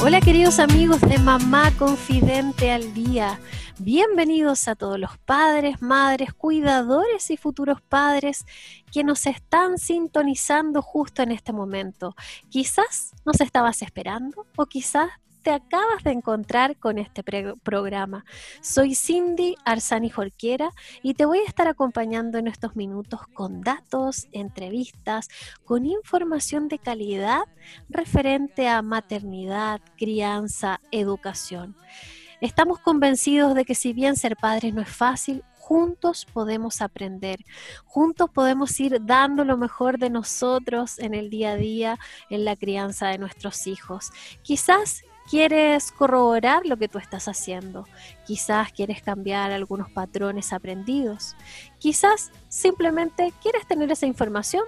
Hola queridos amigos de Mamá Confidente al Día. Bienvenidos a todos los padres, madres, cuidadores y futuros padres que nos están sintonizando justo en este momento. Quizás nos estabas esperando o quizás acabas de encontrar con este programa. Soy Cindy Arzani Jorquera y te voy a estar acompañando en estos minutos con datos, entrevistas, con información de calidad referente a maternidad, crianza, educación. Estamos convencidos de que si bien ser padres no es fácil, juntos podemos aprender, juntos podemos ir dando lo mejor de nosotros en el día a día, en la crianza de nuestros hijos. Quizás quieres corroborar lo que tú estás haciendo, quizás quieres cambiar algunos patrones aprendidos, quizás simplemente quieres tener esa información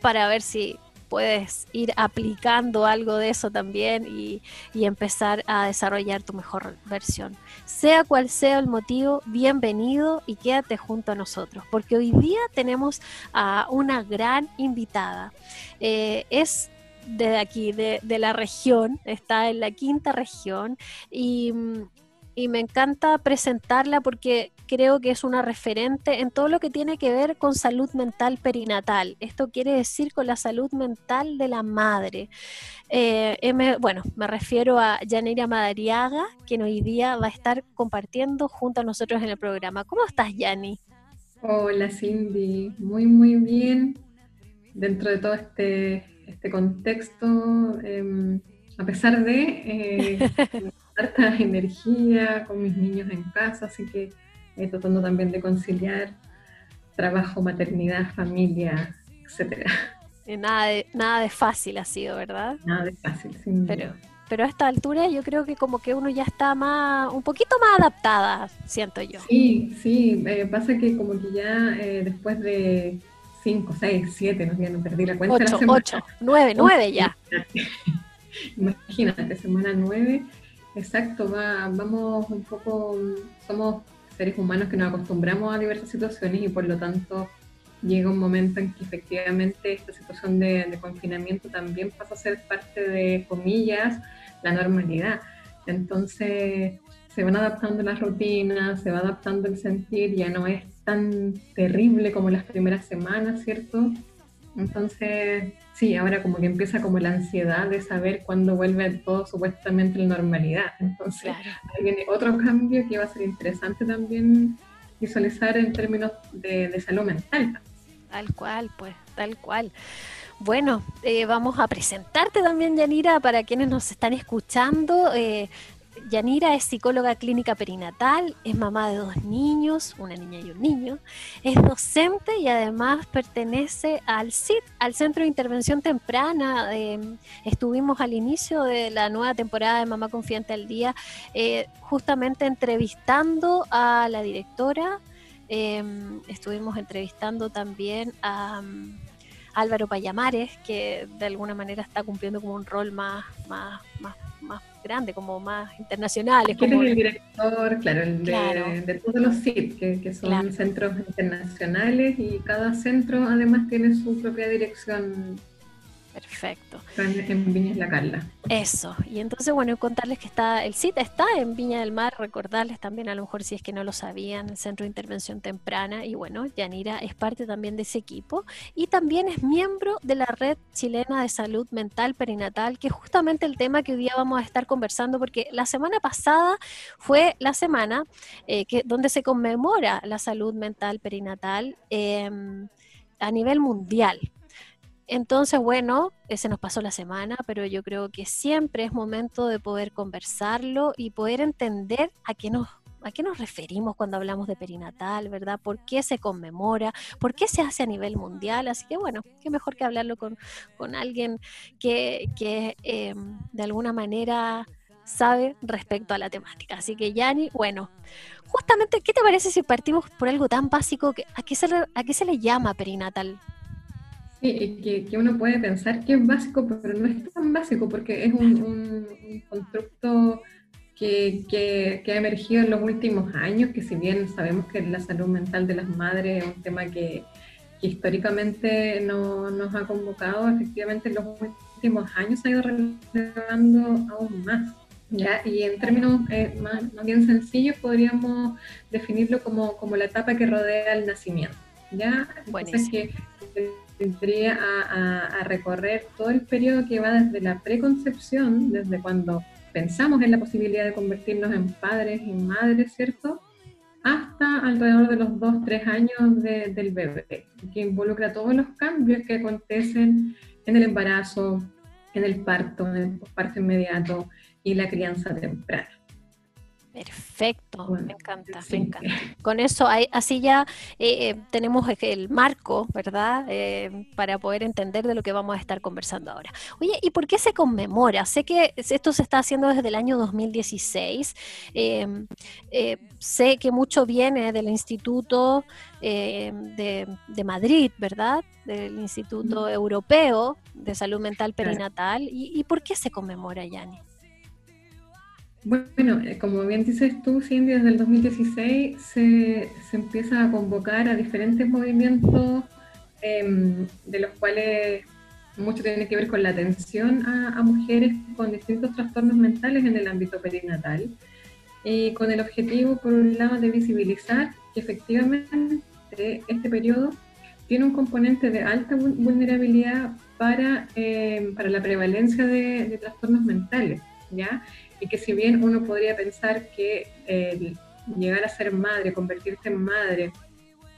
para ver si puedes ir aplicando algo de eso también y, empezar a desarrollar tu mejor versión. Sea cual sea el motivo, bienvenido y quédate junto a nosotros, porque hoy día tenemos a una gran invitada. Eh, es de aquí, de, la región, está en la quinta región y, y, me encanta presentarla porque creo que es una referente en todo lo que tiene que ver con salud mental perinatal. Esto quiere decir con la salud mental de la madre. Eh, bueno, me refiero a Yanira Madariaga, quien hoy día va a estar compartiendo junto a nosotros en el programa. ¿Cómo estás, Yani? Hola, Cindy. Muy, muy bien. Dentro de todo este este contexto, em, a pesar de eh, harta energía con mis niños en casa, así que eh, tratando también de conciliar trabajo, maternidad, familia, etcétera. Nada de, nada de fácil ha sido, ¿verdad? Nada de fácil, sin pero, pero a esta altura yo creo que como que uno ya está más, un poquito más adaptada, siento yo. Sí, sí, eh, pasa que como que ya eh, después de 5, 6, 7, no, no perdí la cuenta. 8, 8, 9, 9 ya. Imagínate, semana 9, exacto, va, vamos un poco, somos seres humanos que nos acostumbramos a diversas situaciones y por lo tanto llega un momento en que efectivamente esta situación de, de confinamiento también pasa a ser parte de, comillas, la normalidad. Entonces se van adaptando las rutinas, se va adaptando el sentir, ya no es tan terrible como las primeras semanas, ¿cierto? Entonces, sí, ahora como que empieza como la ansiedad de saber cuándo vuelve todo supuestamente la normalidad. Entonces, ahí viene otro cambio que va a ser interesante también visualizar en términos de, salud mental. Tal cual, pues, tal cual. Bueno, eh, vamos a presentarte también, Yanira, para quienes nos están escuchando. Eh, Yanira es psicóloga clínica perinatal, es mamá de dos niños, una niña y un niño, es docente y además pertenece al CIT, al Centro de Intervención Temprana. Em, estuvimos al inicio de la nueva temporada de Mamá Confiante al Día, eh, justamente entrevistando a la directora, em, estuvimos entrevistando también a... Álvaro Payamares, que de alguna manera está cumpliendo como un rol más, más, más grande, como más internacionales. Como... el director, claro, el de, todos los CIP, que, son centros internacionales y cada centro además tiene su propia dirección Perfecto. En Viña de la Carla. Eso. Y entonces, bueno, contarles que está, el sitio está en Viña del Mar, recordarles también, a lo mejor si es que no lo sabían, el Centro de Intervención Temprana. Y bueno, Yanira es parte también de ese equipo. Y también es miembro de la Red Chilena de Salud Mental Perinatal, que es justamente el tema que hoy día vamos a estar conversando, porque la semana pasada fue la semana eh, que, donde se conmemora la salud mental perinatal em, a nivel mundial. Entonces, bueno, se nos pasó la semana, pero yo creo que siempre es momento de poder conversarlo y poder entender a qué nos ¿A qué nos referimos cuando hablamos de perinatal, verdad? ¿Por qué se conmemora? ¿Por qué se hace a nivel mundial? Así que bueno, qué mejor que hablarlo con, alguien que, que em, de alguna manera sabe respecto a la temática. Así que, Yani, bueno, justamente, ¿qué te parece si partimos por algo tan básico? Que, ¿a, qué se ¿A qué se le llama perinatal? Sí, que, que, uno puede pensar que es básico, pero no es tan básico porque es un, un, constructo que, que, que, ha emergido en los últimos años, que si bien sabemos que la salud mental de las madres es un tema que, históricamente no, nos ha convocado, efectivamente en los últimos años se ha ido relevando aún más. ¿ya? Y en términos eh, más, bien sencillos podríamos definirlo como, como, la etapa que rodea el nacimiento. ¿ya? Entonces que tendría a, a, recorrer todo el periodo que va desde la preconcepción, desde cuando pensamos en la posibilidad de convertirnos en padres y madres, ¿cierto? hasta alrededor de los 2, 3 años del bebé, que involucra todos los cambios que acontecen en el embarazo, en el parto, en el parto inmediato y la crianza temprana. Perfecto, me encanta, me encanta. Con eso, así ya eh, eh, tenemos el marco, ¿verdad? Eh, para poder entender de lo que vamos a estar conversando ahora. Oye, ¿y por qué se conmemora? Sé que esto se está haciendo desde el año 2016. sé que mucho viene del Instituto de, Madrid, ¿verdad? Del Instituto Europeo de Salud Mental Perinatal. ¿Y, y por qué se conmemora, Yani? Bueno, eh, como bien dices tú, Cindy, desde el 2016 se, se empieza a convocar a diferentes movimientos, em, de los cuales mucho tiene que ver con la atención a, mujeres con distintos trastornos mentales en el ámbito perinatal, y con el objetivo, por un lado, de visibilizar que efectivamente este periodo tiene un componente de alta vulnerabilidad para, em, para la prevalencia de, de trastornos mentales, ¿ya? Y que si bien uno podría pensar que eh, llegar a ser madre, convertirse en madre,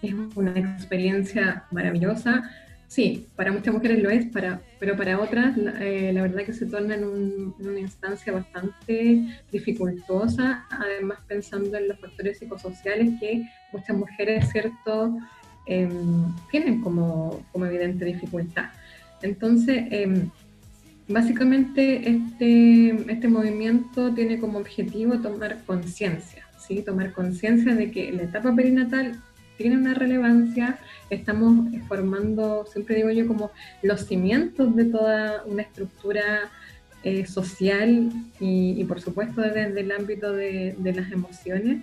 es una experiencia maravillosa, sí, para muchas mujeres lo es, para, pero para otras eh, la verdad que se torna en, una instancia bastante dificultosa, además pensando en los factores psicosociales que muchas mujeres, ¿cierto?, em, tienen como, como evidente dificultad. Entonces, em, Básicamente este, este movimiento tiene como objetivo tomar conciencia, ¿sí? tomar conciencia de que la etapa perinatal tiene una relevancia, estamos formando, siempre digo yo, como los cimientos de toda una estructura eh, social y, por supuesto desde el ámbito de, de, las emociones.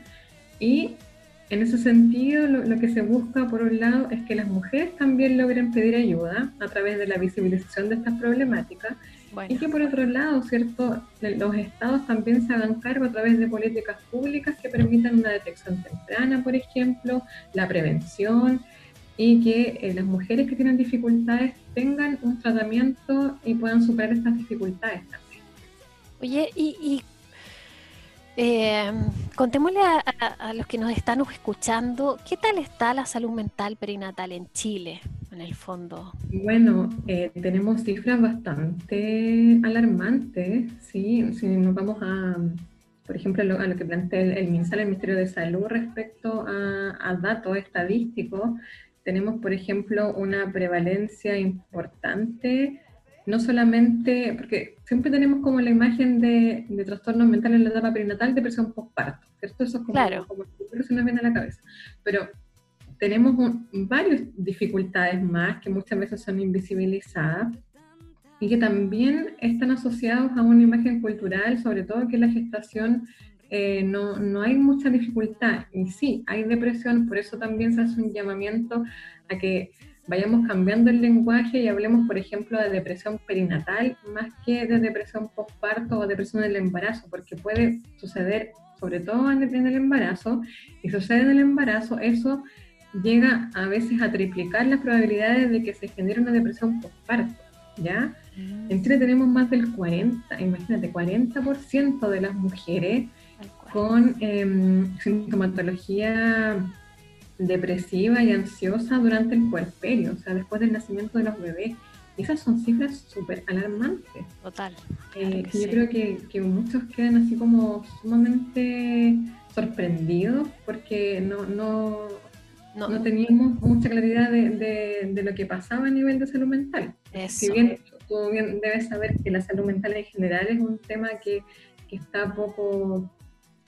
Y en ese sentido, lo, lo, que se busca, por un lado, es que las mujeres también logren pedir ayuda a través de la visibilización de estas problemáticas y que por otro lado, ¿cierto? Los estados también se hagan cargo a través de políticas públicas que permitan una detección temprana, por ejemplo, la prevención y que eh, las mujeres que tienen dificultades tengan un tratamiento y puedan superar estas dificultades también. Oye, y eh, contémosle a, los que nos están escuchando, ¿qué tal está la salud mental perinatal en Chile, en el fondo? Bueno, eh, tenemos cifras bastante alarmantes, ¿sí? Si nos vamos a, por ejemplo, a lo, que plantea el, MinSal, el Ministerio de Salud, respecto a, a datos estadísticos, tenemos, por ejemplo, una prevalencia importante no solamente, porque siempre tenemos como la imagen de, de trastornos mentales en la etapa perinatal, depresión postparto, ¿cierto? Eso es como, claro. como que se nos viene a la cabeza. Pero tenemos varias dificultades más que muchas veces son invisibilizadas y que también están asociados a una imagen cultural, sobre todo que la gestación eh, no, no, hay mucha dificultad. Y sí, hay depresión, por eso también se hace un llamamiento a que vayamos cambiando el lenguaje y hablemos, por ejemplo, de depresión perinatal más que de depresión postparto o depresión del embarazo, porque puede suceder sobre todo en el embarazo, y sucede en el embarazo, eso llega a veces a triplicar las probabilidades de que se genere una depresión postparto, ¿ya? Mm. En Chile tenemos más del 40, imagínate, 40% de las mujeres con eh, sintomatología depresiva y ansiosa durante el puerperio, o sea, después del nacimiento de los bebés. esas son cifras súper alarmantes. Total. Eh, yo creo que, que, muchos quedan así como sumamente sorprendidos porque no, no, no. teníamos mucha claridad de, de, lo que pasaba a nivel de salud mental. Si bien tú bien debes saber que la salud mental en general es un tema que que está poco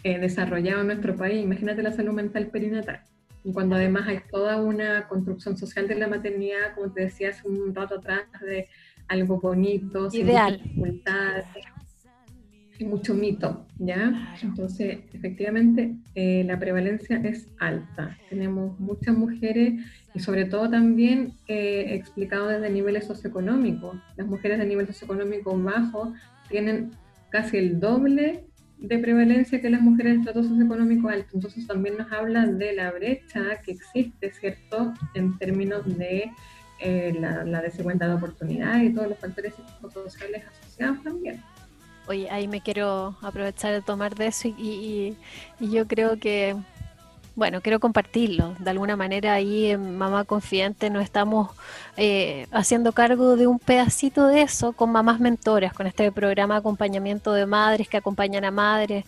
eh, desarrollado en nuestro país. Imagínate la salud mental perinatal. Y cuando además hay toda una construcción social de la maternidad, como te decía hace un rato atrás, de algo bonito, Ideal. sin dificultades, y mucho mito, ¿ya? Entonces, efectivamente, eh, la prevalencia es alta. Tenemos muchas mujeres y sobre todo también eh, explicado desde niveles socioeconómicos. Las mujeres de nivel socioeconómico bajo tienen casi el doble de prevalencia que las mujeres de estrato socioeconómico alto. Entonces también nos habla de la brecha que existe, ¿cierto?, en términos de eh, la, desigualdad de oportunidad y todos los factores sociales asociados también. Oye, ahí me quiero aprovechar de tomar de eso y yo creo que bueno, quiero compartirlo. De alguna manera ahí en Mamá Confidente nos estamos eh, haciendo cargo de un pedacito de eso con mamás mentoras, con este programa de acompañamiento de madres que acompañan a madres,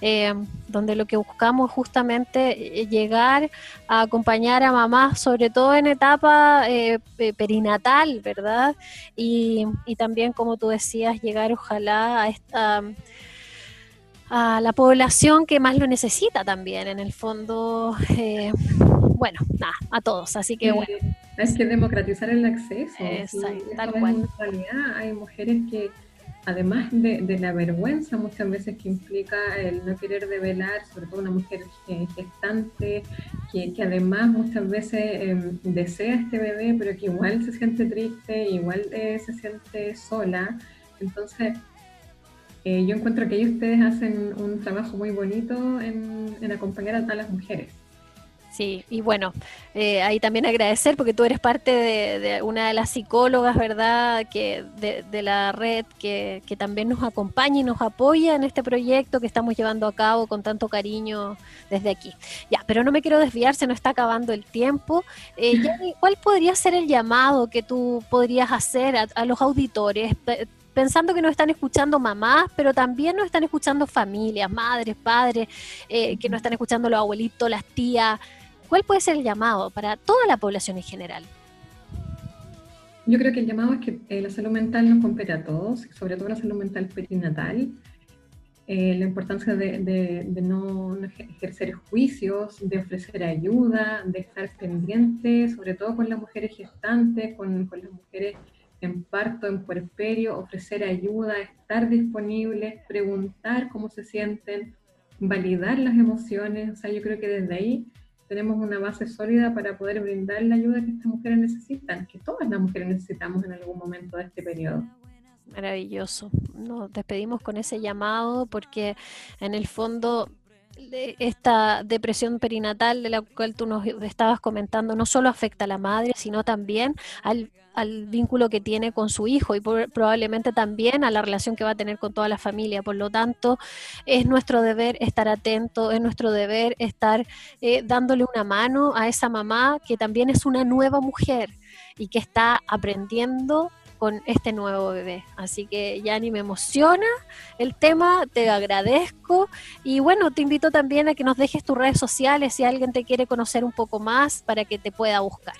eh, donde lo que buscamos justamente es llegar a acompañar a mamás, sobre todo en etapa eh, perinatal, ¿verdad? Y, y también, como tú decías, llegar ojalá a esta a la población que más lo necesita también, en el fondo, eh, bueno, nada, a todos, así que bueno. Es que democratizar el acceso. Exacto, tal cual. realidad hay mujeres que, además de, la vergüenza muchas veces que implica el no querer develar, sobre todo una mujer gestante, que, que además muchas veces em, desea este bebé, pero que igual se siente triste, igual eh, se siente sola. Entonces, eh, yo encuentro que ellos ustedes hacen un trabajo muy bonito en, acompañar a, todas las mujeres. Sí, y bueno, eh, ahí también agradecer porque tú eres parte de, una de las psicólogas, ¿verdad?, que de, la red que, también nos acompaña y nos apoya en este proyecto que estamos llevando a cabo con tanto cariño desde aquí. Ya, pero no me quiero desviar, se nos está acabando el tiempo. Eh, ¿Cuál podría ser el llamado que tú podrías hacer a, a los auditores? Pensando que nos están escuchando mamás, pero también nos están escuchando familias, madres, padres, eh, que nos están escuchando los abuelitos, las tías. ¿Cuál puede ser el llamado para toda la población en general? Yo creo que el llamado es que eh, la salud mental nos compete a todos, sobre todo la salud mental perinatal. Eh, la importancia de, no, ejercer juicios, de ofrecer ayuda, de estar pendiente, sobre todo con las mujeres gestantes, con, con las mujeres en parto, en puerperio, ofrecer ayuda, estar disponibles, preguntar cómo se sienten, validar las emociones. O sea, yo creo que desde ahí tenemos una base sólida para poder brindar la ayuda que estas mujeres necesitan, que todas las mujeres necesitamos en algún momento de este periodo. Maravilloso. Nos despedimos con ese llamado porque en el fondo esta depresión perinatal de la cual tú nos estabas comentando no solo afecta a la madre, sino también al, vínculo que tiene con su hijo y probablemente también a la relación que va a tener con toda la familia. Por lo tanto, es nuestro deber estar atento, es nuestro deber estar eh, dándole una mano a esa mamá que también es una nueva mujer y que está aprendiendo con este nuevo bebé. Así que Yani me emociona el tema, te agradezco y bueno, te invito también a que nos dejes tus redes sociales si alguien te quiere conocer un poco más para que te pueda buscar.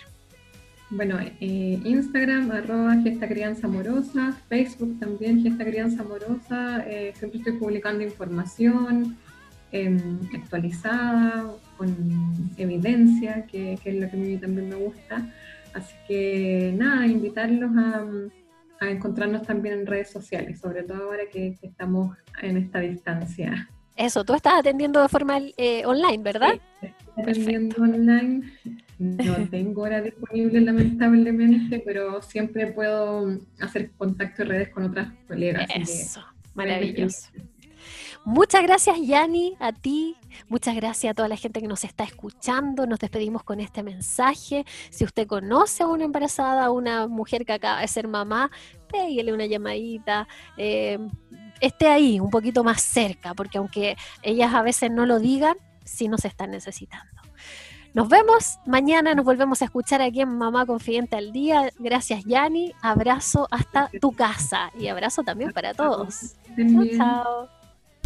Bueno, eh, Instagram, arroba Gesta Crianza Amorosa, Facebook también Gesta Crianza Amorosa, eh, siempre estoy publicando información em, actualizada, con evidencia, que, que, es lo que a mí también me gusta. Así que nada, invitarlos a, encontrarnos también en redes sociales, sobre todo ahora que, estamos en esta distancia. Eso, tú estás atendiendo de forma eh, online, ¿verdad? Sí, atendiendo online. No tengo hora disponible lamentablemente, pero siempre puedo hacer contacto en redes con otras colegas. Eso, maravilloso. Muchas gracias, Yani, a ti. Muchas gracias a toda la gente que nos está escuchando. Nos despedimos con este mensaje. Si usted conoce a una embarazada, a una mujer que acaba de ser mamá, pégale una llamadita. Eh, esté ahí, un poquito más cerca, porque aunque ellas a veces no lo digan, sí nos están necesitando. Nos vemos mañana, nos volvemos a escuchar aquí en Mamá Confidente al Día. Gracias, Yani. Abrazo hasta tu casa y abrazo también para todos. Chao, chao